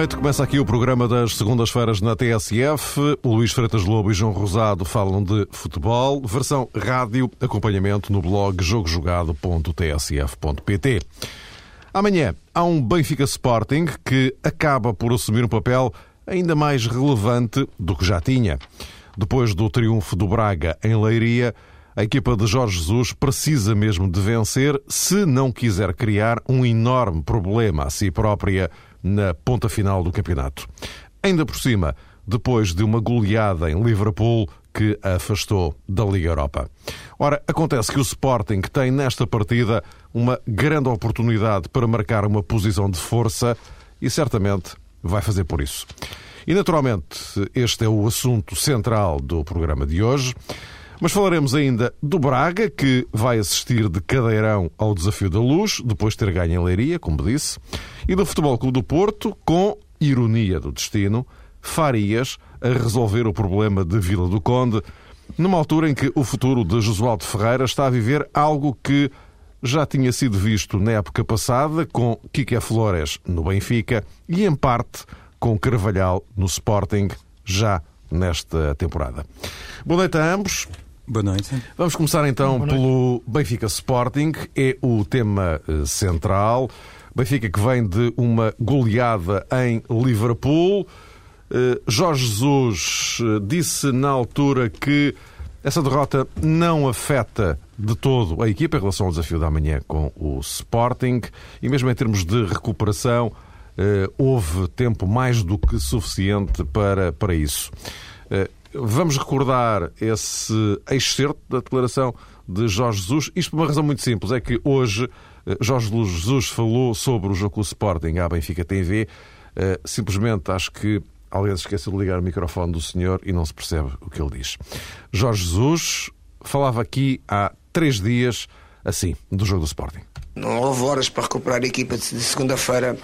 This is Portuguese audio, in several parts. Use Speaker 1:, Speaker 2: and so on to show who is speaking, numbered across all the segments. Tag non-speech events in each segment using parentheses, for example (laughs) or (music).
Speaker 1: noite. Começa aqui o programa das segundas-feiras na TSF. Luís Freitas Lobo e João Rosado falam de futebol. Versão rádio, acompanhamento no blog jogojogado.tsf.pt. Amanhã há um Benfica Sporting que acaba por assumir um papel ainda mais relevante do que já tinha. Depois do triunfo do Braga em Leiria, a equipa de Jorge Jesus precisa mesmo de vencer se não quiser criar um enorme problema a si própria na ponta final do campeonato. Ainda por cima, depois de uma goleada em Liverpool que a afastou da Liga Europa. Ora, acontece que o Sporting tem nesta partida uma grande oportunidade para marcar uma posição de força e certamente vai fazer por isso. E naturalmente, este é o assunto central do programa de hoje. Mas falaremos ainda do Braga, que vai assistir de cadeirão ao Desafio da Luz, depois de ter ganho em Leiria, como disse, e do Futebol Clube do Porto, com ironia do destino, Farias a resolver o problema de Vila do Conde, numa altura em que o futuro de Josualdo Ferreira está a viver algo que já tinha sido visto na época passada com Kike Flores no Benfica e, em parte, com Carvalhal no Sporting, já nesta temporada. Boa noite a ambos.
Speaker 2: Boa noite.
Speaker 1: Vamos começar então pelo Benfica Sporting, é o tema eh, central. Benfica que vem de uma goleada em Liverpool. Eh, Jorge Jesus eh, disse na altura que essa derrota não afeta de todo a equipa em relação ao desafio da manhã com o Sporting e mesmo em termos de recuperação houve tempo mais do que suficiente para, para isso. Vamos recordar esse excerto da declaração de Jorge Jesus. Isto por uma razão muito simples, é que hoje eh, Jorge Jesus falou sobre o jogo com o Sporting à Benfica TV. Eh, simplesmente acho que alguém se esqueceu de ligar o microfone do senhor e não se percebe o que ele diz. Jorge Jesus falava aqui há três dias assim, do jogo do Sporting.
Speaker 3: Não houve horas para recuperar a equipa de segunda-feira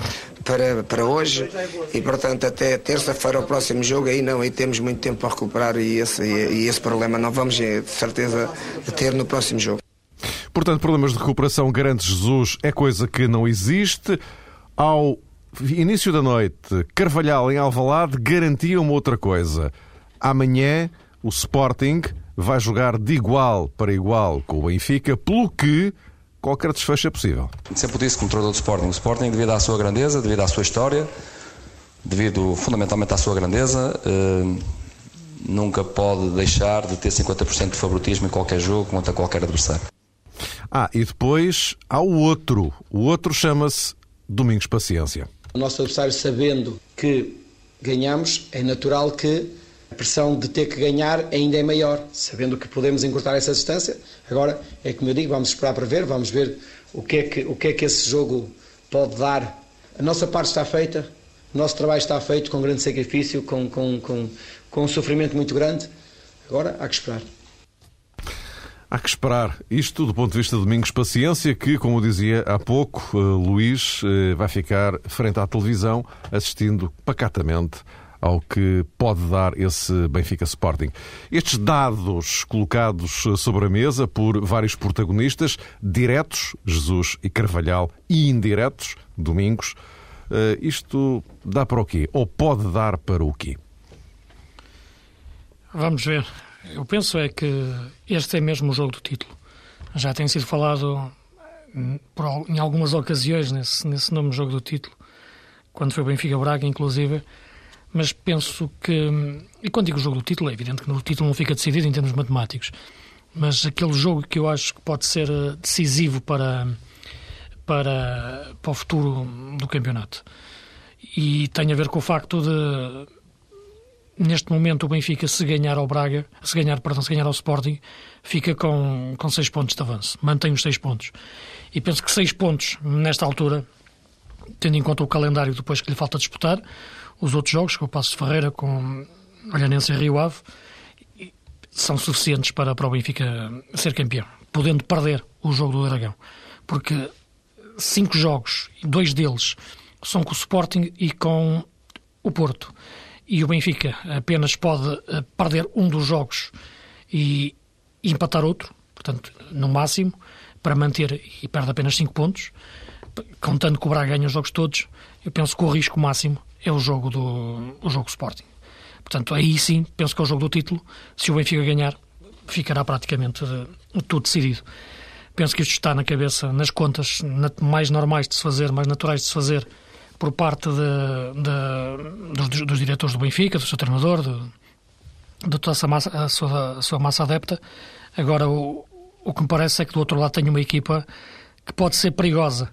Speaker 3: para, para hoje e, portanto, até terça-feira, o próximo jogo, aí não, aí temos muito tempo para recuperar e esse, e, e esse problema não vamos, eh, de certeza, ter no próximo jogo.
Speaker 1: Portanto, problemas de recuperação, garante Jesus, é coisa que não existe. Ao início da noite, Carvalhal em Alvalade garantia uma outra coisa. Amanhã, o Sporting vai jogar de igual para igual com o Benfica, pelo que qualquer desfecho é possível.
Speaker 4: Sempre disse como treinador do Sporting. O Sporting, devido à sua grandeza, devido à sua história, devido fundamentalmente à sua grandeza, eh, nunca pode deixar de ter 50% de favoritismo em qualquer jogo contra qualquer adversário.
Speaker 1: Ah, e depois há o outro. O outro chama-se Domingos Paciência.
Speaker 5: O nosso adversário, sabendo que ganhamos, é natural que a pressão de ter que ganhar ainda é maior, sabendo que podemos encurtar essa distância. Agora, é como eu digo, vamos esperar para ver, vamos ver o que é que, o que, é que esse jogo pode dar. A nossa parte está feita, o nosso trabalho está feito com grande sacrifício, com, com, com, com um sofrimento muito grande. Agora, há que esperar.
Speaker 1: Há que esperar. Isto do ponto de vista de Domingos Paciência, que, como dizia há pouco, eh, Luís eh, vai ficar frente à televisão assistindo pacatamente ao que pode dar esse Benfica Sporting. Estes dados colocados sobre a mesa por vários protagonistas, diretos, Jesus e Carvalhal, e indiretos, Domingos, eh, isto dá para o quê? Ou pode dar para o quê?
Speaker 6: Vamos ver. Eu penso é que este é mesmo o jogo do título. Já tem sido falado hum, em algumas ocasiões nesse, nesse nome jogo do título, quando foi Benfica Braga, inclusive mas penso que. E quando digo jogo do título, é evidente que o título não fica decidido em termos matemáticos, mas aquele jogo que eu acho que pode ser eh, decisivo para, para, para o futuro do campeonato. E tem a ver com o facto de, neste momento, o Benfica, se ganhar ao Braga, se ganhar, perdão, se ganhar ao Sporting, fica com, com seis pontos de avanço, mantém os seis pontos. E penso que seis pontos, nesta altura, tendo em conta o calendário depois que lhe falta disputar, os outros jogos, com o Passo de Ferreira, com Olhanense e Rio Ave, são suficientes para, para o Benfica ser campeão, podendo perder o jogo do Dragão. Porque cinco jogos, dois deles são com o Sporting e com o Porto. E o Benfica apenas pode eh, perder um dos jogos e, e empatar outro, portanto, no máximo, para manter e perde apenas cinco pontos. Contando que o Braga ganha os jogos todos, eu penso que o risco máximo é o jogo do o jogo Sporting. Portanto, aí sim, penso que é o jogo do título. Se o Benfica ganhar, ficará praticamente tudo decidido. Penso que isto está na cabeça, nas contas mais normais de se fazer, mais naturais de se fazer, por parte de, de, dos, dos, diretores do Benfica, do seu treinador, de, de toda essa massa, a, sua, a sua massa adepta. Agora, o, o que me parece é que do outro lado tem uma equipa que pode ser perigosa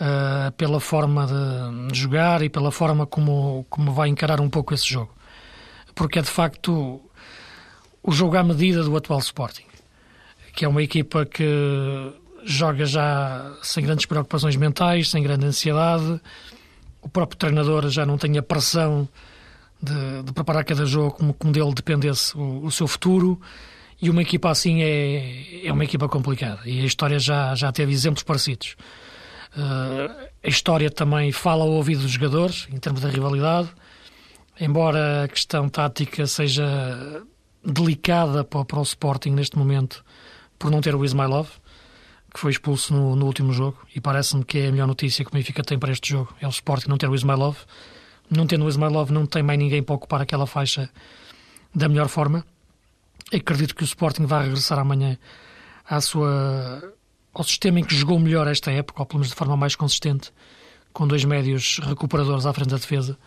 Speaker 6: uh, pela forma de, de, jogar e pela forma como, como vai encarar um pouco esse jogo. Porque é de facto o jogo à medida do atual Sporting, que é uma equipa que joga já sem grandes preocupações mentais, sem grande ansiedade. O próprio treinador já não tem a pressão de, de preparar cada jogo como, como dele dependesse o, o, seu futuro. E uma equipa assim é, é uma equipa complicada. E a história já, já teve exemplos parecidos. Uh, a história também fala ao ouvido dos jogadores, em termos da rivalidade. Embora a questão tática seja delicada para, para o Sporting neste momento, por não ter o Ismailov, que foi expulso no, no último jogo, e parece-me que é a melhor notícia que o Benfica tem para este jogo, é o Sporting não ter o Ismailov. Não tendo o Ismailov, não tem mais ninguém para ocupar aquela faixa da melhor forma. Acredito que o Sporting vai regressar amanhã à sua, ao sistema em que jogou melhor esta época, ou pelo menos de forma mais consistente, com dois médios recuperadores à frente da defesa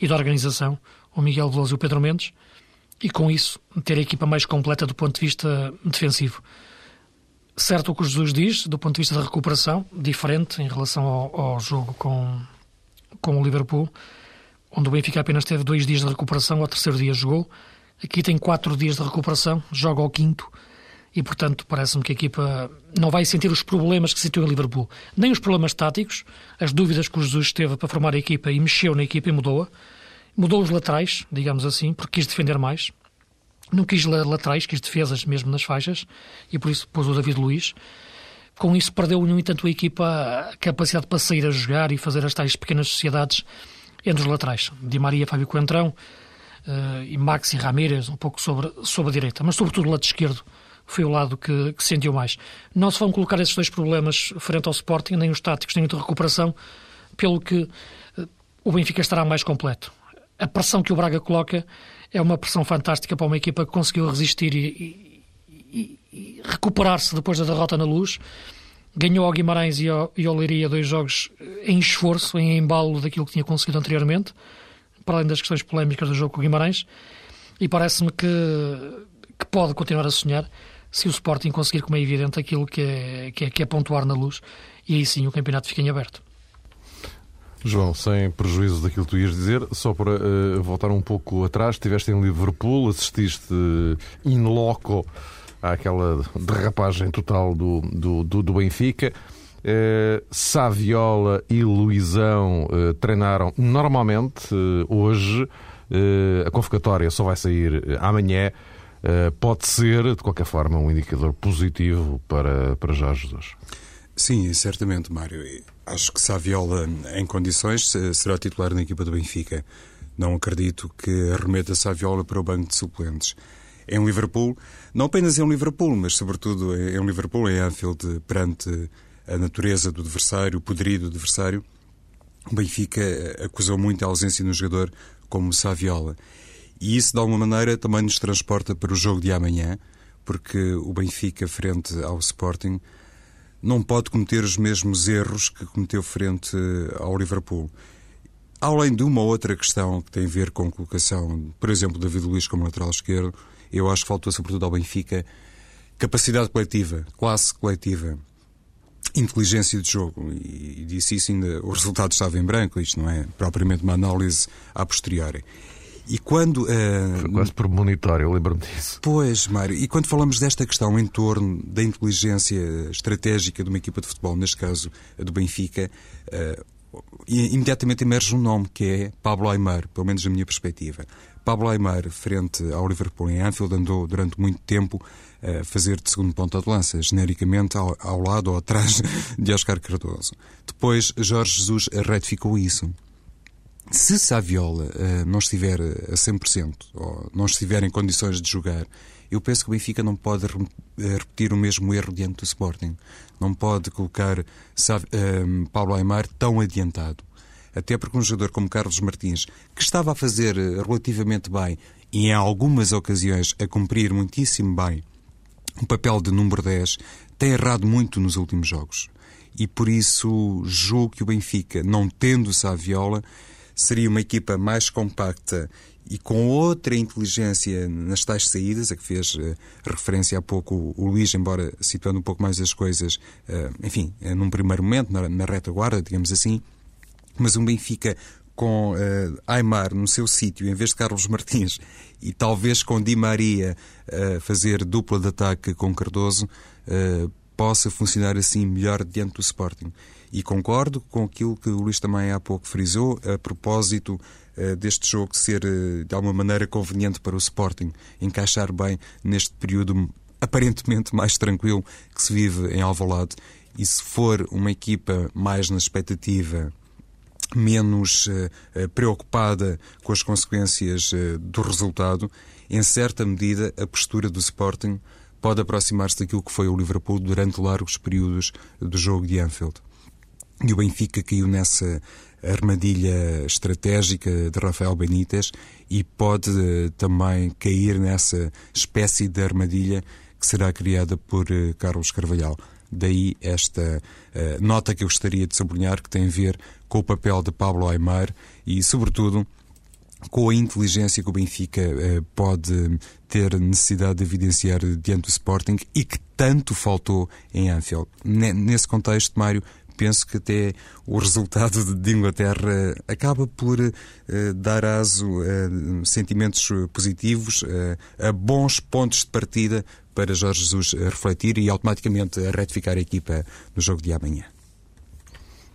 Speaker 6: e da organização, o Miguel Veloso e o Pedro Mendes e com isso ter a equipa mais completa do ponto de vista defensivo. Certo o que o Jesus diz, do ponto de vista da recuperação, diferente em relação ao, ao jogo com, com o Liverpool, onde o Benfica apenas teve dois dias de recuperação, ao terceiro dia jogou. Aqui tem quatro dias de recuperação, joga ao quinto, e portanto parece-me que a equipa não vai sentir os problemas que sentiu em Liverpool. Nem os problemas táticos, as dúvidas que o Jesus teve para formar a equipa e mexeu na equipa e mudou-a Mudou os laterais, digamos assim, porque quis defender mais. Não quis laterais, quis defesas mesmo nas faixas e por isso pôs o David Luiz. Com isso perdeu, no entanto, a equipa a capacidade para sair a jogar e fazer as tais pequenas sociedades entre os laterais. Di Maria, Fábio Coentrão uh, e Max e Ramírez, um pouco sobre, sobre a direita. Mas, sobretudo, o lado esquerdo foi o lado que, que sentiu mais. Não se vão colocar esses dois problemas frente ao Sporting, nem os táticos, nem a recuperação, pelo que uh, o Benfica estará mais completo a pressão que o Braga coloca é uma pressão fantástica para uma equipa que conseguiu resistir e, e, e recuperar-se depois da derrota na luz. Ganhou ao Guimarães e ao, e ao Leiria dois jogos em esforço, em embalo daquilo que tinha conseguido anteriormente, para além das questões polémicas do jogo com o Guimarães. E parece-me que, que pode continuar a sonhar se o Sporting conseguir, como é evidente, aquilo que é, que é, que é pontuar na luz. E aí sim o campeonato fica em aberto.
Speaker 1: João, sem prejuízo daquilo que tu ias dizer, só para uh, voltar um pouco atrás, estiveste em Liverpool, assististe in loco àquela derrapagem total do, do, do, do Benfica. Uh, Saviola e Luizão uh, treinaram normalmente uh, hoje. a convocatória só vai sair amanhã. Pode ser, de qualquer forma, um indicador positivo para, para Jorge Jesus.
Speaker 2: Sim, certamente, Mário. Acho que Saviola, em condições, será titular na equipa do Benfica. Não acredito que arremeta Saviola para o banco de suplentes. Em Liverpool, não apenas em Liverpool, mas sobretudo em Liverpool, em Anfield, perante a natureza do adversário, o poderio do adversário, o Benfica acusou muito a ausência de um jogador como Saviola. E isso, de alguma maneira, também nos transporta para o jogo de amanhã, porque o Benfica, frente ao Sporting, não pode cometer os mesmos erros que cometeu frente ao Liverpool. Além de uma outra questão que tem a ver com a colocação, por exemplo, David Luiz como lateral esquerdo, eu acho que faltou sobretudo ao Benfica capacidade coletiva, classe coletiva, inteligência de jogo. E, disse isso ainda, o resultado estava em branco, isto não é propriamente uma análise a posteriori. E quando. Uh,
Speaker 1: Foi quase premonitório, eu lembro-me disso.
Speaker 2: Pois, Mário, e quando falamos desta questão em torno da inteligência estratégica de uma equipa de futebol, neste caso a do Benfica, uh, imediatamente emerge um nome que é Pablo Aymar, pelo menos na minha perspectiva. Pablo Aymar, frente ao Liverpool em Anfield, andou durante muito tempo a fazer de segundo ponto de lança, genericamente ao, ao lado ou atrás (laughs) de Oscar Cardoso. Depois, Jorge Jesus retificou isso se Saviola uh, não estiver a 100% ou não estiver em condições de jogar, eu penso que o Benfica não pode eh, repetir o mesmo erro diante do Sporting. Não pode colocar uh, Paulo Aymar tão adiantado. até porque um jogador como Carlos Martins, que estava a fazer relativamente bem e em algumas ocasiões a cumprir muitíssimo bem o papel de número 10, tem errado muito nos últimos jogos. E por isso julgo que o Benfica, não tendo Saviola, seria uma equipa mais compacta e com outra inteligência nas tais saídas, a que fez uh, referência há pouco o, Luís, embora situando um pouco mais as coisas, uh, enfim, uh, num primeiro momento, na, na retaguarda, digamos assim, mas um Benfica com uh, Aymar no seu sítio, em vez de Carlos Martins, (laughs) e talvez com Di Maria uh, fazer dupla de ataque com Cardoso, uh, possa funcionar assim melhor diante do Sporting. E concordo com aquilo que o Luís também há pouco frisou, a propósito uh, deste jogo ser de alguma maneira conveniente para o Sporting, encaixar bem neste período aparentemente mais tranquilo que se vive em Alvalade. E se for uma equipa mais na expectativa menos uh, preocupada com as consequências do resultado, em certa medida a postura do Sporting pode aproximar-se daquilo que foi o Liverpool durante largos períodos do jogo de Anfield. E o Benfica caiu nessa armadilha estratégica de Rafael Benítez e pode uh, também cair nessa espécie de armadilha que será criada por Carlos Carvalhal. Daí esta uh, nota que eu gostaria de sublinhar, que tem a ver com o papel de Pablo Aymar e, sobretudo, com a inteligência que o Benfica uh, pode ter necessidade de evidenciar diante do Sporting e que tanto faltou em Anfield. Nesse contexto, Mário, penso que até o resultado de Inglaterra acaba por uh, dar aso a sentimentos positivos, uh, a bons pontos de partida para Jorge Jesus refletir e automaticamente retificar a equipa no jogo de amanhã.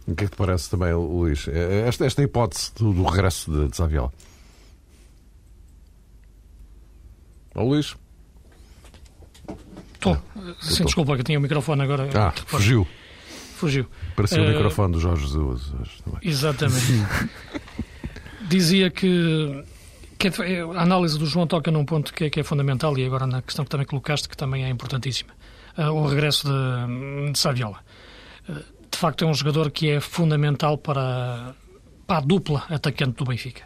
Speaker 1: O que é que te parece também, Luís? Esta, esta hipótese do, do regresso de, de Saviola? Oh, Luís?
Speaker 6: Estou. Sim, desculpa, que eu tinha o microfone agora.
Speaker 1: Ah, fugiu.
Speaker 6: Fugiu.
Speaker 1: Parecia uh, o microfone do Jorge Jesus.
Speaker 6: Exatamente. (laughs) Dizia que que a análise do João toca num ponto que é, que é, fundamental e agora na questão que também colocaste, que também é importantíssima. Uh, o regresso de, de Saviola. Uh, de facto, é um jogador que é fundamental para, para a dupla atacante do Benfica.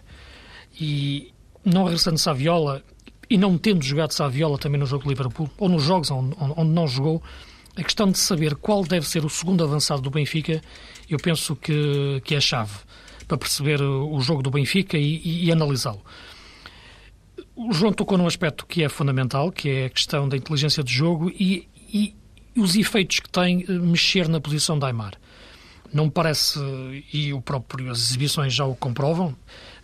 Speaker 6: E não regressando Saviola e não tendo jogado Saviola também no jogo de Liverpool, ou nos jogos onde, onde não jogou, a questão de saber qual deve ser o segundo avançado do Benfica, eu penso que, que é a chave para perceber o jogo do Benfica e, e, e analisá-lo. O João tocou num aspecto que é fundamental, que é a questão da inteligência de jogo e, e os efeitos que tem eh, mexer na posição da Aymar. Não me parece, e o próprio as exibições já o comprovam,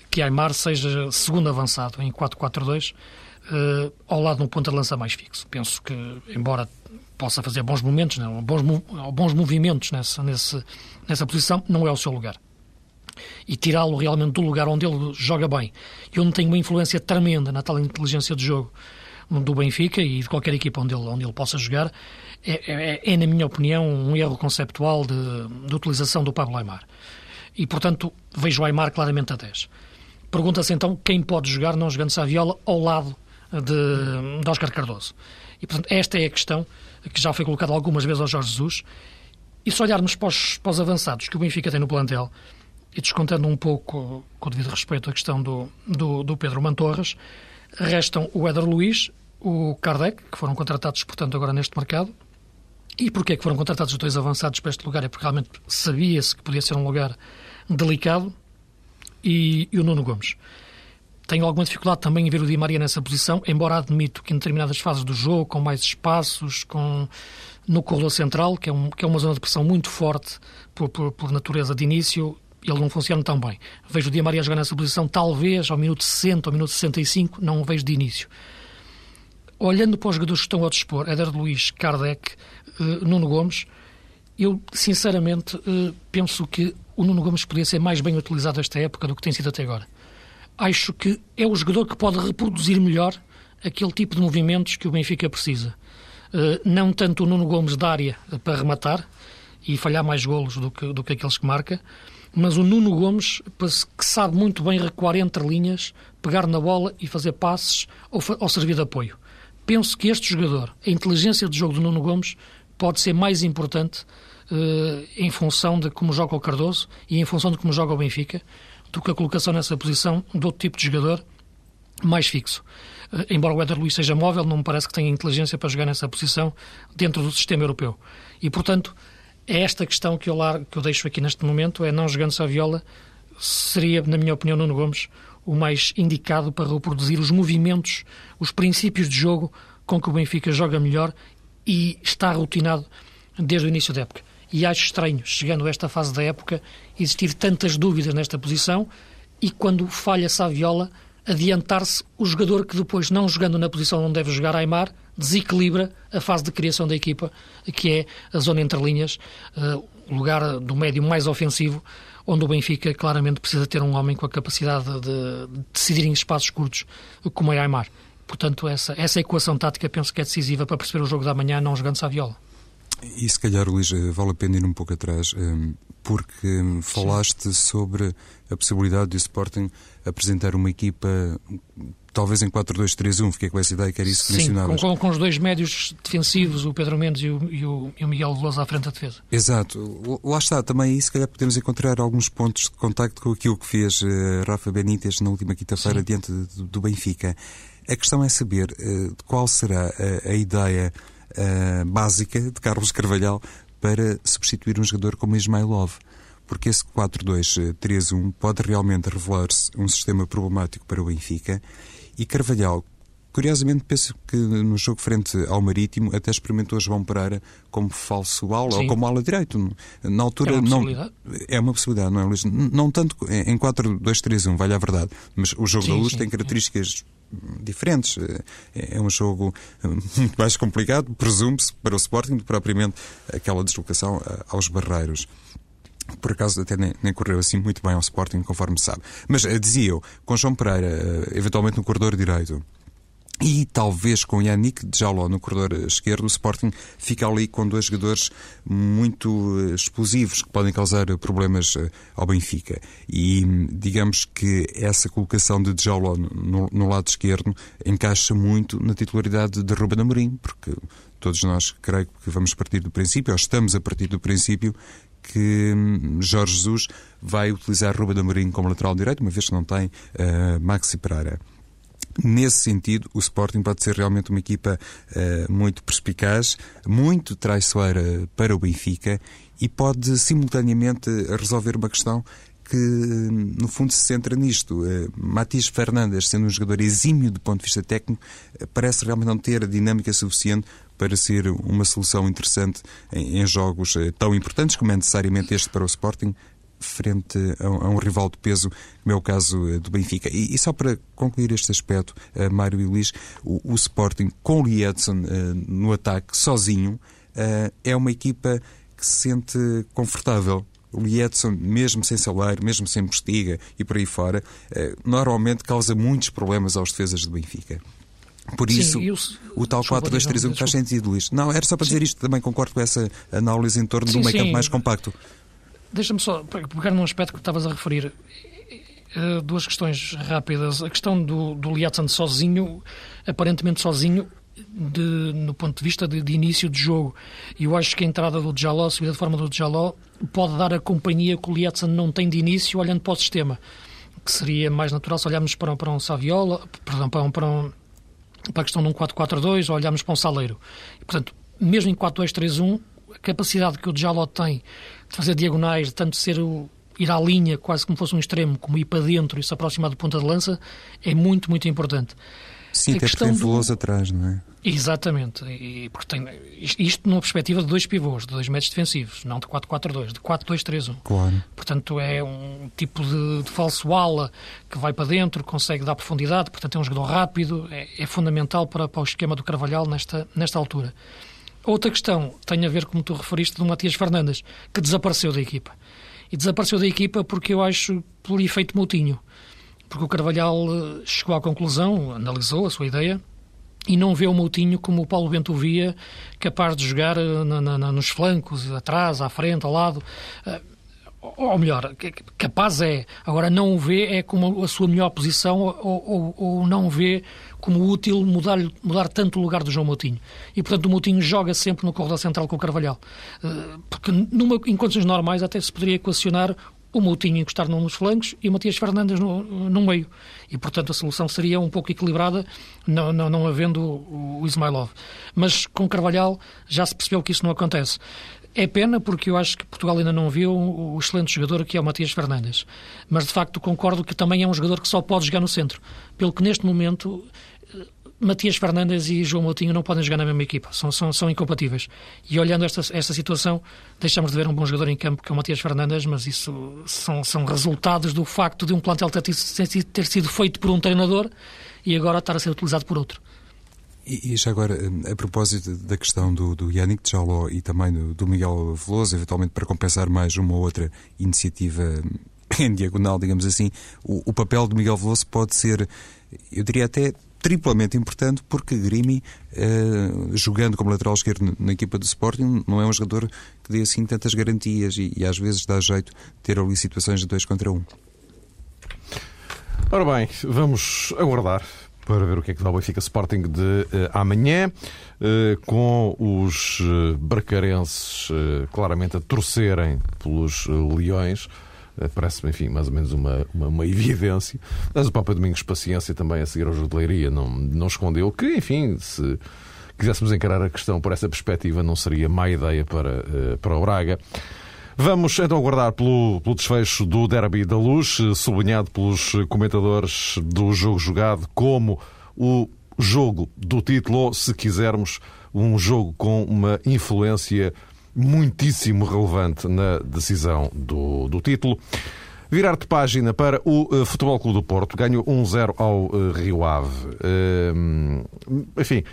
Speaker 6: que Aymar seja segundo avançado em 4-4-2 uh, ao lado de um ponta de lança mais fixo. Penso que, embora possa fazer bons momentos, não, bons, bons movimentos nessa, nessa, nessa posição, não é o seu lugar e tirá-lo realmente do lugar onde ele joga bem e onde tem uma influência tremenda na tal inteligência de jogo do Benfica e de qualquer equipa onde ele, onde ele possa jogar, é, é, é, na minha opinião, um erro conceptual de, de utilização do Pablo Aymar. E, portanto, vejo o Aymar claramente a 10. Pergunta-se então quem pode jogar, não jogando Saviola, ao lado de, de Oscar Cardoso. E, portanto, esta é a questão que já foi colocada algumas vezes ao Jorge Jesus. E se olharmos para os, para os avançados que o Benfica tem no plantel, e descontando um pouco, com devido respeito, a questão do, do, do Pedro Mantorras, restam o Éder Luiz, o Kardec, que foram contratados, portanto, agora neste mercado. E porquê que foram contratados os dois avançados para este lugar? É porque realmente sabia-se que podia ser um lugar delicado. E, e, o Nuno Gomes. Tenho alguma dificuldade também em ver o Di Maria nessa posição, embora admito que em determinadas fases do jogo, com mais espaços, com no corredor central, que é, um, que é uma zona de pressão muito forte por, por, por natureza de início, ele não funciona tão bem. Vejo o Di Maria jogar nessa posição, talvez ao minuto 60, ao minuto 65, não o vejo de início. Olhando para os jogadores que estão ao dispor, Éder Luiz, Kardec, uh, Nuno Gomes, eu sinceramente uh, penso que o Nuno Gomes poderia ser mais bem utilizado esta época do que tem sido até agora. Acho que é o jogador que pode reproduzir melhor aquele tipo de movimentos que o Benfica precisa. Uh, não tanto o Nuno Gomes da área para rematar e falhar mais golos do que, do que aqueles que marca, mas o Nuno Gomes, que sabe muito bem recuar entre linhas, pegar na bola e fazer passes ou, ou servir de apoio. Penso que este jogador, a inteligência de jogo do Nuno Gomes, pode ser mais importante uh, em função de como joga o Cardoso e em função de como joga o Benfica do que a colocação nessa posição de outro tipo de jogador mais fixo. Uh, embora o Éder Luiz seja móvel, não me parece que tenha inteligência para jogar nessa posição dentro do sistema europeu. E, portanto, é esta questão que eu, largo, que eu deixo aqui neste momento, é não jogando Saviola, seria, na minha opinião, Nuno Gomes, o mais indicado para reproduzir os movimentos, os princípios de jogo com que o Benfica joga melhor e está rotinado desde o início da época. E acho estranho, chegando a esta fase da época, existir tantas dúvidas nesta posição e quando falha Saviola, adiantar-se o jogador que depois, não jogando na posição onde deve jogar Aymar, desequilibra a fase de criação da equipa, que é a zona entre linhas, eh, o lugar do médio mais ofensivo, onde o Benfica claramente precisa ter um homem com a capacidade de decidir em espaços curtos, como é Aymar. Portanto, essa, essa equação tática penso que é decisiva para perceber o jogo da manhã, não jogando Saviola.
Speaker 2: E se calhar, Luís, eh, vale a pena ir um pouco atrás, eh, porque falaste Sim. sobre a possibilidade de o Sporting apresentar uma equipa talvez em 4-2-3-1, fiquei com essa ideia que era isso que
Speaker 6: Sim,
Speaker 2: mencionavas.
Speaker 6: Com, com os dois médios defensivos, o Pedro Mendes e o, e o, e o Miguel Veloso à frente da defesa.
Speaker 2: Exato. Lá está, também aí se calhar podemos encontrar alguns pontos de contacto com aquilo que fez uh, Rafa Benítez na última quinta-feira diante do, do, Benfica. A questão é saber uh, qual será a, a ideia uh, básica de Carlos Carvalhal para substituir um jogador como Ismailov porque esse 4-2-3-1 pode realmente revelar-se um sistema problemático para o Benfica e Carvalhal, Curiosamente, penso que no jogo frente ao Marítimo até experimentou João Pereira como falso ala ou como ala direito. Na altura, é
Speaker 6: uma
Speaker 2: não.
Speaker 6: É
Speaker 2: uma possibilidade, não é, Luís? Não tanto em 4-2-3-1, vale a verdade, mas o jogo sim, da luz sim, tem características diferentes. É um jogo muito mais complicado, presume-se, para o Sporting, do que propriamente aquela deslocação eh, aos barreiros por acaso até nem, nem, correu assim muito bem ao Sporting, conforme sabe. Mas uh, dizia eu, com João Pereira, eventualmente no corredor direito, e talvez com Yannick Jaló no corredor esquerdo, o Sporting fica ali com dois jogadores muito eh, explosivos que podem causar problemas ao Benfica. E digamos que essa colocação de Jaló no, no, lado esquerdo encaixa muito na titularidade de Ruben Amorim, porque todos nós creio que vamos partir do princípio, ou estamos a partir do princípio, que hum, Jorge Jesus vai utilizar Ruben Amorim como lateral direito, uma vez que não tem uh, Maxi Pereira. Nesse sentido, o Sporting pode ser realmente uma equipa uh, muito perspicaz, muito traiçoeira para o Benfica e pode simultaneamente resolver uma questão que, no fundo, se centra nisto. Uh, Matias Fernandes, sendo um jogador exímio do ponto de vista técnico, uh, parece realmente não ter a dinâmica suficiente para ser uma solução interessante em, em jogos tão importantes como é necessariamente este para o Sporting, frente a, a, um rival de peso, como é o caso do Benfica. E, e só para concluir este aspecto, uh, Mário e Luís, o, o Sporting com o Edson uh, no ataque, sozinho, é uma equipa que se sente confortável o Edson, mesmo sem salário, mesmo sem postiga e por aí fora, eh, normalmente causa muitos problemas aos defesas do Benfica. Por Sim, isso, eu, o tal 4-2-3-1 faz sentido, Luís. Não, era só para dizer isto, também concordo com essa análise em torno sim, de um meio campo mais compacto.
Speaker 6: Deixa-me só pegar num aspecto que estavas a referir. Eh, duas questões rápidas. A questão do, do Liatsan sozinho, aparentemente sozinho, de, no ponto de vista de, de, início de jogo. Eu acho que a entrada do Djaló, a subida de forma do Djaló, pode dar a companhia que o Lietzen não tem de início olhando para o sistema. Que seria mais natural se olharmos para, para um Saviola, perdão, para, um, para, um, para a questão de um 4-4-2 ou olharmos para um Saleiro. E, portanto, mesmo em 4-2-3-1, a capacidade que o Djaló tem fazer diagonais, tanto ser o, ir à linha, quase como fosse um extremo, como ir para dentro e se aproximar do ponta de lança, é muito, muito importante.
Speaker 2: Sim, a até porque tem do... atrás, não é?
Speaker 6: Exatamente, e porque tem isto numa perspectiva de dois pivôs, de dois médios defensivos, não de 4-4-2, de 4-2-3-1.
Speaker 2: Claro.
Speaker 6: Portanto, é um tipo de, de, falso ala que vai para dentro, consegue dar profundidade, portanto, é um jogador rápido, é, é fundamental para, para o esquema do Carvalhal nesta, nesta altura. Outra questão tem a ver, como tu referiste, do Matias Fernandes, que desapareceu da equipa. E desapareceu da equipa porque eu acho por efeito Moutinho. Porque o Carvalhal eh, chegou à conclusão, analisou a sua ideia, e não vê o Moutinho como o Paulo Bento via, capaz de jogar eh, na, na, nos flancos, atrás, à frente, ao lado. Eh, ou melhor, capaz é, agora não o vê é como a sua melhor posição ou, ou, ou não o vê como útil mudar, mudar tanto o lugar do João Moutinho. E, portanto, o Moutinho joga sempre no corredor central com o Carvalhal. Eh, porque numa, em condições normais até se poderia equacionar o Moutinho encostar num dos flancos e o Matias Fernandes no, no meio. E, portanto, a solução seria um pouco equilibrada, não, não, não havendo o, o Ismailov. Mas com Carvalhal já se percebeu que isso não acontece. É pena porque eu acho que Portugal ainda não viu o excelente jogador que é o Matias Fernandes. Mas, de facto, concordo que também é um jogador que só pode jogar no centro. Pelo que, neste momento, Matias Fernandes e João Moutinho não podem jogar na mesma equipa, são, são, são incompatíveis. E olhando esta, esta situação, deixamos de ver um bom jogador em campo, que é o Matias Fernandes, mas isso são, são resultados do facto de um plantel ter, ter sido feito por um treinador e agora estar a ser utilizado por outro.
Speaker 2: E, e, já agora, a propósito da questão do, do Yannick Jaló e também do, do, Miguel Veloso, eventualmente para compensar mais uma ou outra iniciativa (laughs) em diagonal, digamos assim, o, o papel do Miguel Veloso pode ser, eu diria até triplamente importante porque Grimi, uh, jogando como lateral esquerdo na equipa do Sporting, não é um jogador que dê assim tantas garantias e, e às vezes dá jeito de ter ali situações de dois contra um.
Speaker 1: Ora bem, vamos aguardar para ver o que é que dá o Benfica Sporting de uh, amanhã, uh, com os uh, bracarenses claramente a torcerem pelos leões. Parece-me, enfim, mais ou menos uma, uma, uma, (laughs) evidência. Mas o Papa Domingos Paciência também a seguir ao Jogo de Leiria não, não escondeu que, enfim, se quiséssemos encarar a questão por essa perspectiva, não seria má ideia para, eh, para o Braga. Vamos então aguardar pelo, pelo desfecho do Derby da Luz, eh, sublinhado pelos comentadores do jogo jogado como o jogo do título, ou, se quisermos, um jogo com uma influência muitíssimo relevante na decisão do, do título. Virar de página para o uh, Futebol Clube do Porto, ganhou 1-0 ao uh, Rio Ave. Uh, enfim,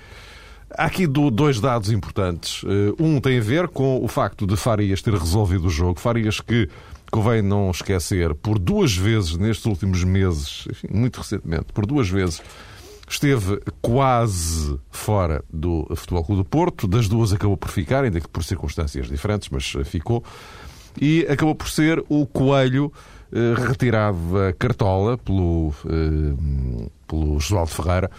Speaker 1: há aqui do, dois dados importantes. um tem a ver com o facto de Farias ter resolvido o jogo. Farias que, convém não esquecer, por duas vezes nestes últimos meses, enfim, muito recentemente, por duas vezes Esteve quase fora do Futebol Clube do Porto. Das duas acabou por ficar, ainda que por circunstâncias diferentes, mas eh, ficou. E acabou por ser o Coelho eh, retirado da cartola pelo, eh, pelo Josualdo Ferreira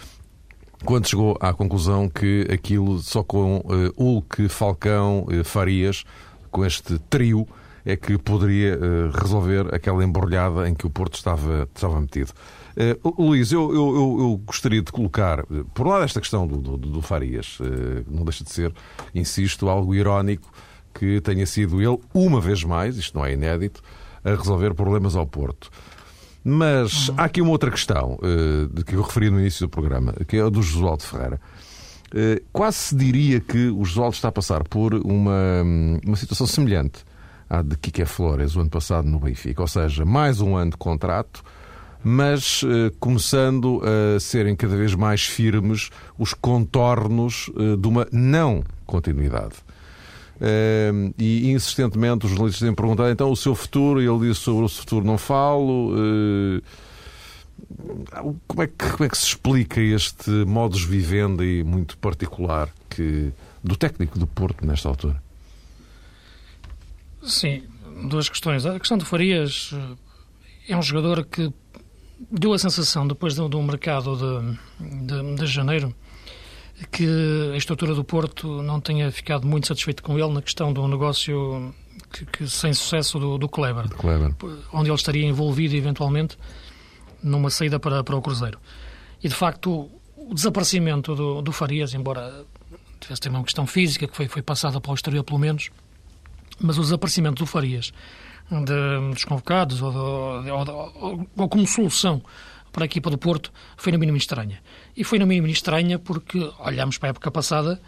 Speaker 1: quando chegou à conclusão que aquilo só com uh, Hulk, Falcão, uh, Farias, com este trio, é que poderia uh, resolver aquela embrulhada em que o Porto estava, estava metido. Uh, Luís, eu, eu, eu, gostaria de colocar, por um lado, esta questão do, do, do Farias, uh, não deixa de ser, insisto, algo irónico que tenha sido ele, uma vez mais, isto não é inédito, a resolver problemas ao Porto. Mas uhum. há aqui uma outra questão uh, de que eu referi no início do programa, que é a do Josualdo Ferreira. Uh, quase se diria que o Josualdo está a passar por uma, uma situação semelhante à de Kike Flores o ano passado no Benfica, ou seja, mais um ano de contrato mas uh, começando a serem cada vez mais firmes os contornos uh, de uma não continuidade. Uh, e insistentemente os jornalistas têm perguntado então o seu futuro, e ele disse sobre o seu futuro não falo. como, é que, como é que se explica este modus vivendi muito particular que, do técnico do Porto nesta altura?
Speaker 6: Sim, duas questões. A questão do Farias é um jogador que deu a sensação, depois do, do mercado de, de, de, janeiro, que a estrutura do Porto não tenha ficado muito satisfeito com ele na questão do negócio que, que sem sucesso do, do Kleber,
Speaker 1: Kleber,
Speaker 6: onde ele estaria envolvido eventualmente numa saída para, para o Cruzeiro. E de facto, o desaparecimento do, do Farias, embora tivesse também uma questão física que foi, foi passada para o exterior, pelo menos, mas o desaparecimento do Farias de, dos convocados ou, de, ou, ou, ou, como solução para a equipa do Porto foi no mínimo estranha. E foi no mínimo estranha porque olhamos para a época passada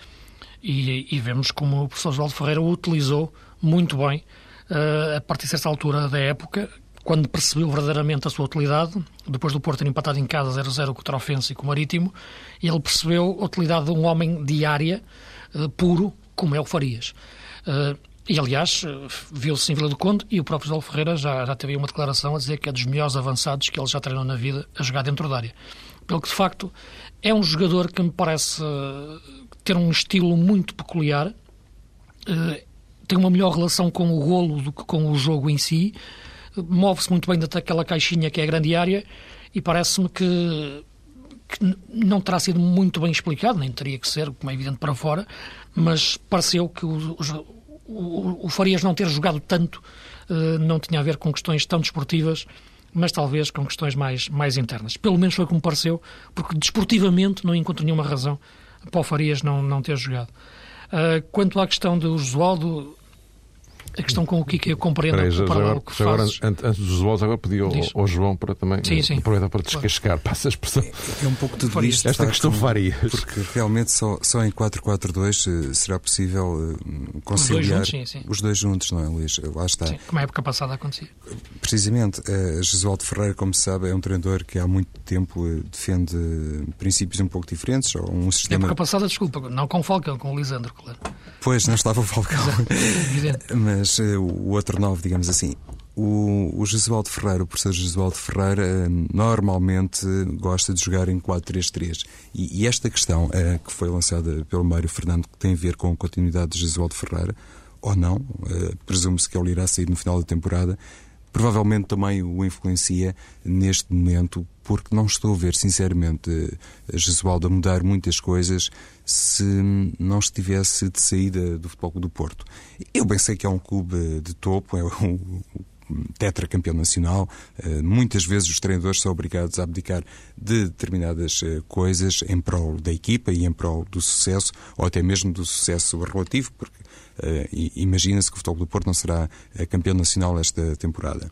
Speaker 6: e, e vemos como o professor Oswaldo Ferreira o utilizou muito bem uh, a partir dessa altura da época, quando percebeu verdadeiramente a sua utilidade, depois do Porto ter empatado em casa 0-0 contra o Ofensa e com o Marítimo, ele percebeu a utilidade de um homem de área uh, puro, como é o Farias. Uh, e, aliás, viu-se em Vila do Conde e o próprio José Ferreira já, já teve uma declaração a dizer que é dos melhores avançados que ele já treinou na vida a jogar dentro da área. Pelo que, de facto, é um jogador que me parece ter um estilo muito peculiar, eh, tem uma melhor relação com o golo do que com o jogo em si, move-se muito bem daquela caixinha que é a grande área e parece-me que, que, não terá sido muito bem explicado, nem teria que ser, como é evidente, para fora, mas pareceu que o, o, o Farias não ter jogado tanto uh, não tinha a ver com questões tão desportivas, mas talvez com questões mais, mais internas. Pelo menos foi como pareceu, porque desportivamente não encontro nenhuma razão para o Farias não, não ter jogado. Uh, quanto à questão do Josualdo, a questão com o que eu compreendo Peraí, já,
Speaker 1: agora,
Speaker 6: que
Speaker 1: agora, antes, antes dos votos, agora pedi ao, ao, João para também
Speaker 6: sim, sim.
Speaker 1: aproveitar para descascar, passa a expressão.
Speaker 2: É, é um pouco tudo isto.
Speaker 1: Esta questão faria.
Speaker 2: Porque realmente só, só em 4-4-2 eh, será possível eh, conciliar os dois, juntos, sim, sim. os dois juntos, não é, Luís? Lá está. Sim,
Speaker 6: como a época passada acontecia.
Speaker 2: Precisamente. Uh, Jesualdo Ferreira, como se sabe, é um treinador que há muito tempo defende princípios um pouco diferentes, ou um sistema...
Speaker 6: A época passada, desculpa, não com o Falcão, com o Lisandro, claro.
Speaker 2: Pois, não estava o Falcão. (laughs) Mas uh, o outro nove, digamos assim. O, o Jesualdo Ferreira, o professor Jesualdo Ferreira, uh, normalmente gosta de jogar em 4-3-3. E, e, esta questão uh, que foi lançada pelo Mário Fernando, que tem a ver com a continuidade de Jesualdo Ferreira, ou não, presume-se que ele irá sair no final da temporada, provavelmente também o influencia neste momento, porque não estou a ver, sinceramente, Jesualdo a mudar muitas coisas se não estivesse de saída do Futebol do Porto. Eu bem sei que é um clube de topo, é um tetracampeão nacional. Eh, muitas vezes os treinadores são obrigados a abdicar de determinadas eh, coisas em prol da equipa e em prol do sucesso, ou até mesmo do sucesso relativo, porque uh, imagina-se que o Futebol do Porto não será campeão nacional esta temporada.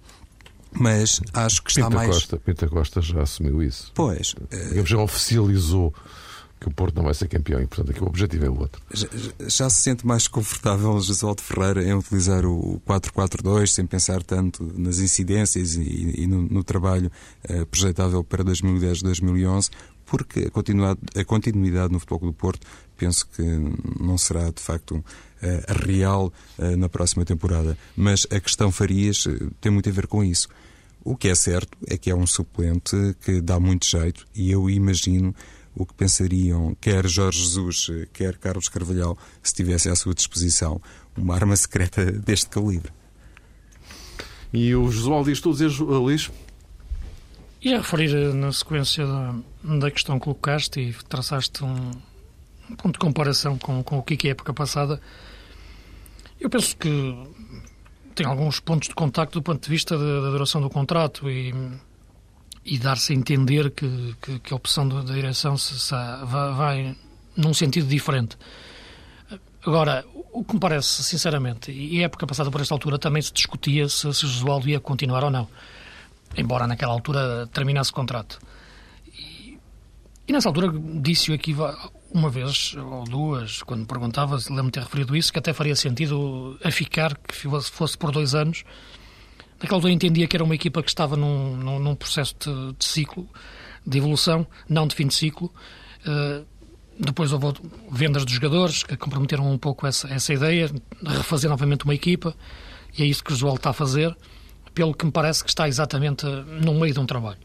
Speaker 2: Mas acho que está
Speaker 1: Pinta
Speaker 2: mais.
Speaker 1: Costa, Pinta Costa já assumiu isso.
Speaker 2: Pois.
Speaker 1: Uh... Já oficializou que o Porto não vai ser campeão e, portanto, aqui o objetivo é o outro.
Speaker 2: Já, já se sente mais confortável Josualdo Ferreira em utilizar o 4-4-2 sem pensar tanto nas incidências e, e no, no, trabalho uh, projetável para 2010-2011, porque a continuidade, a continuidade no futebol do Porto penso que não será de facto uh, real uh, na próxima temporada. Mas a questão Farias tem muito a ver com isso. O que é certo é que é um suplente que dá muito jeito e eu imagino o que pensariam quer Jorge Jesus, quer Carlos Carvalhal, se tivessem à sua disposição uma arma secreta deste calibre.
Speaker 1: E o Josual diz tudo, Luís?
Speaker 6: Ia referir eh, na sequência da, da questão que colocaste e traçaste um, um ponto de comparação com, com o que é a época passada. Eu penso que tem alguns pontos de contacto do ponto de vista da, da duração do contrato e e dar-se a entender que, que, que, a opção da direção se, se vai, vai, num sentido diferente. Agora, o que me parece, sinceramente, e época passada por esta altura também se discutia se, se Josualdo ia continuar ou não, embora naquela altura terminasse o contrato. E, e nessa altura disse-o aqui uma vez ou duas, quando me perguntava, lembro-me ter referido isso, que até faria sentido a ficar, que fosse por dois anos, Naquela altura entendia que era uma equipa que estava num, num, num processo de, de, ciclo, de evolução, não de fim de ciclo. Uh, depois houve vendas de jogadores que comprometeram um pouco essa, essa ideia, de refazer novamente uma equipa, e é isso que o Joel está a fazer, pelo que me parece que está exatamente no meio de um trabalho.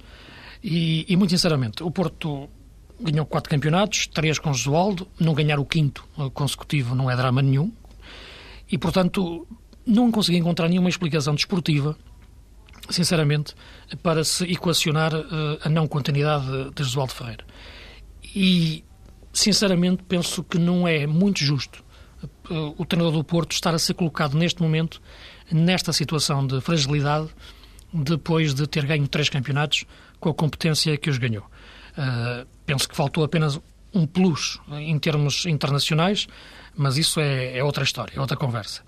Speaker 6: E, e muito sinceramente, o Porto ganhou quatro campeonatos, três com o Josualdo, não ganhar o quinto consecutivo não é drama nenhum, e portanto não consegui encontrar nenhuma explicação desportiva sinceramente, para se equacionar uh, a não continuidade de, Josualdo Ferreira. E, sinceramente, penso que não é muito justo uh, o treinador do Porto estar a ser colocado neste momento nesta situação de fragilidade depois de ter ganho três campeonatos com a competência que os ganhou. Uh, penso que faltou apenas um plus em termos internacionais, mas isso é, é outra história, é outra conversa.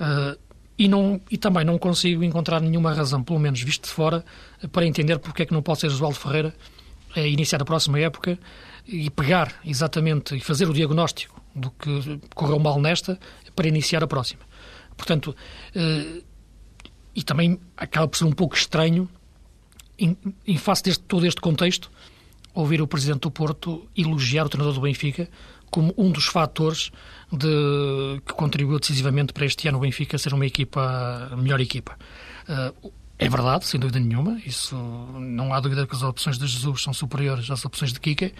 Speaker 6: Uh, e, não, e também não consigo encontrar nenhuma razão, pelo menos visto de fora, para entender porque é que não pode ser Oswaldo Ferreira a iniciar a próxima época e pegar exatamente e fazer o diagnóstico do que correu mal nesta para iniciar a próxima. Portanto, eh, e também acaba por ser um pouco estranho, em, em face de todo este contexto, ouvir o Presidente do Porto elogiar o treinador do Benfica como um dos fatores de, que contribuiu decisivamente para este ano o Benfica ser uma equipa, a melhor equipa. Uh, é verdade, sem dúvida nenhuma, isso não há dúvida que as opções de Jesus são superiores às opções de Kike,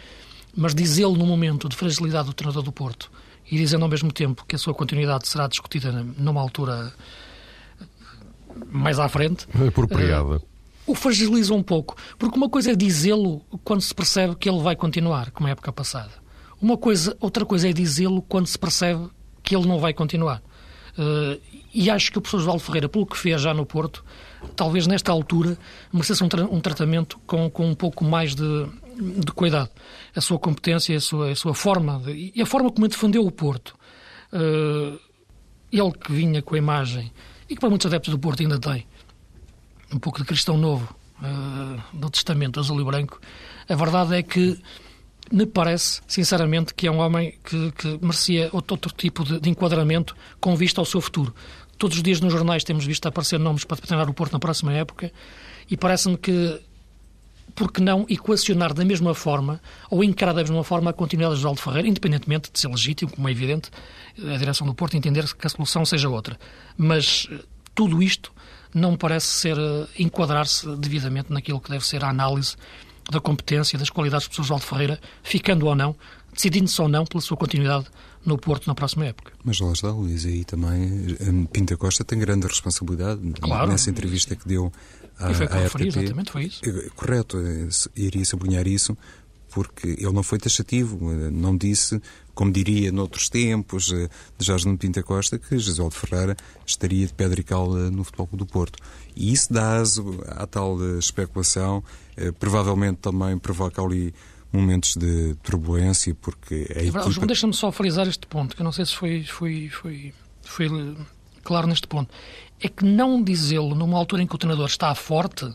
Speaker 6: mas dizê-lo no momento de fragilidade do treinador do Porto e dizendo ao mesmo tempo que a sua continuidade será discutida numa altura mais à frente. (laughs)
Speaker 1: Apropriada. Uh,
Speaker 6: o fragiliza um pouco. Porque uma coisa é dizê-lo quando se percebe que ele vai continuar, como a época passada. Uma coisa, outra coisa é dizê-lo quando se percebe que ele não vai continuar. Uh, e acho que o professor João Ferreira, pelo que fez já no Porto, talvez nesta altura merecesse um, tra um tratamento com, com um pouco mais de, de cuidado. A sua competência, a sua, a sua forma de, e a forma como defendeu o Porto. Uh, ele que vinha com a imagem, e que para muitos adeptos do Porto ainda tem, um pouco de cristão novo, uh, do testamento azul e branco, a verdade é que me parece, sinceramente, que é um homem que, que merecia outro, outro tipo de, de, enquadramento com vista ao seu futuro. Todos os dias nos jornais temos visto aparecer nomes para treinar o Porto na próxima época e parece-me que por que não equacionar da mesma forma ou encarar da mesma forma a continuidade de de Ferreira, independentemente de ser legítimo, como é evidente, a direção do Porto entender que a solução seja outra. Mas eh, tudo isto não parece ser eh, enquadrar-se devidamente naquilo que deve ser a análise da competência das qualidades do professor de Ferreira, ficando ou não, decidindo-se ou não pela sua continuidade no Porto na próxima época.
Speaker 2: Mas lá está, Luís, aí também eh, Pinta Costa tem grande responsabilidade
Speaker 6: claro.
Speaker 2: nessa entrevista que deu à,
Speaker 6: e foi
Speaker 2: à
Speaker 6: referi, exatamente, foi isso.
Speaker 2: Correto, iria sublinhar isso, porque ele não foi taxativo, não disse como diria noutros tempos, eh, de Jorge Nuno Pinta Costa, que José de Ferreira estaria de pedra e cal eh, no Futebol do Porto. E isso dá aso à tal eh, especulação, provavelmente também provoca ali momentos de turbulência, porque a é equipa...
Speaker 6: Deixa-me só frisar este ponto, que eu não sei se foi, foi, foi, foi claro neste ponto. É que não dizê-lo numa altura em que o treinador está forte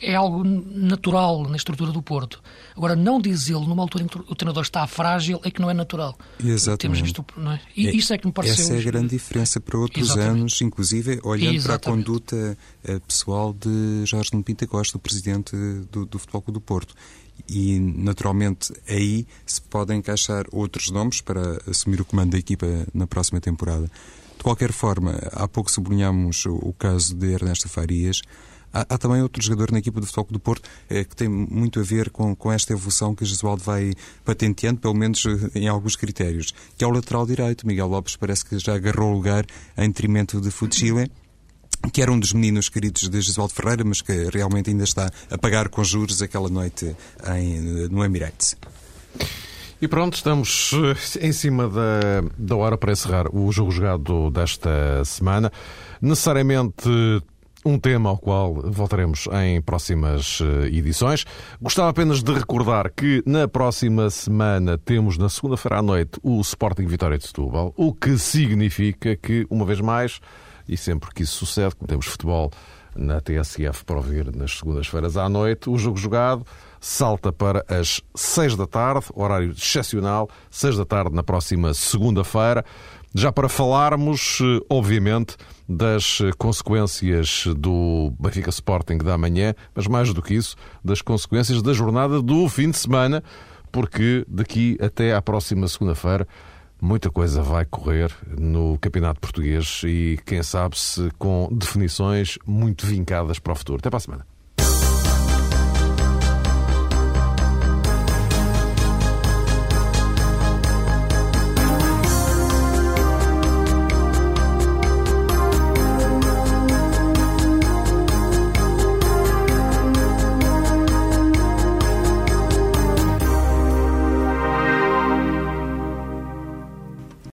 Speaker 6: é algo natural na estrutura do Porto. Agora, não dizê-lo numa altura em que o treinador está frágil é que não é natural.
Speaker 2: Exatamente.
Speaker 6: Temos visto, não é? E é, isso é que me pareceu...
Speaker 2: Essa é a grande diferença para outros Exatamente. anos, inclusive olhando Exatamente. para a conduta eh, pessoal de Jorge Nuno Pinta Costa, o presidente do, do Futebol Clube do Porto. E, naturalmente, aí se podem encaixar outros nomes para assumir o comando da equipa na próxima temporada. De qualquer forma, há pouco sublinhámos o caso de Ernesto Farias, Há, há, também outro jogador na equipa do Futebol do Porto eh, que tem muito a ver com, com esta evolução que Jesualdo vai patenteando, pelo menos eh, em alguns critérios, que é o lateral direito. Miguel Lopes parece que já agarrou o lugar em detrimento de Futchile que era um dos meninos queridos de Jesualdo Ferreira, mas que realmente ainda está a pagar com juros aquela noite em, no Emirates.
Speaker 1: E pronto, estamos eh, em cima da, da hora para encerrar o jogo jogado desta semana. Necessariamente um tema ao qual voltaremos em próximas eh, edições. Gostava apenas de recordar que na próxima semana temos, na segunda-feira à noite, o Sporting Vitória de Setúbal, o que significa que, uma vez mais, e sempre que isso sucede, como temos futebol na TSF para ouvir nas segundas-feiras à noite, o jogo jogado salta para as seis da tarde, horário excepcional, seis da tarde na próxima segunda-feira, já para falarmos, eh, obviamente, das eh, consequências do Benfica Sporting da manhã, mas mais do que isso, das consequências da jornada do fim de semana, porque daqui até à próxima segunda-feira muita coisa vai correr no Campeonato Português e quem sabe se com definições muito vincadas para o futuro. Até para a semana.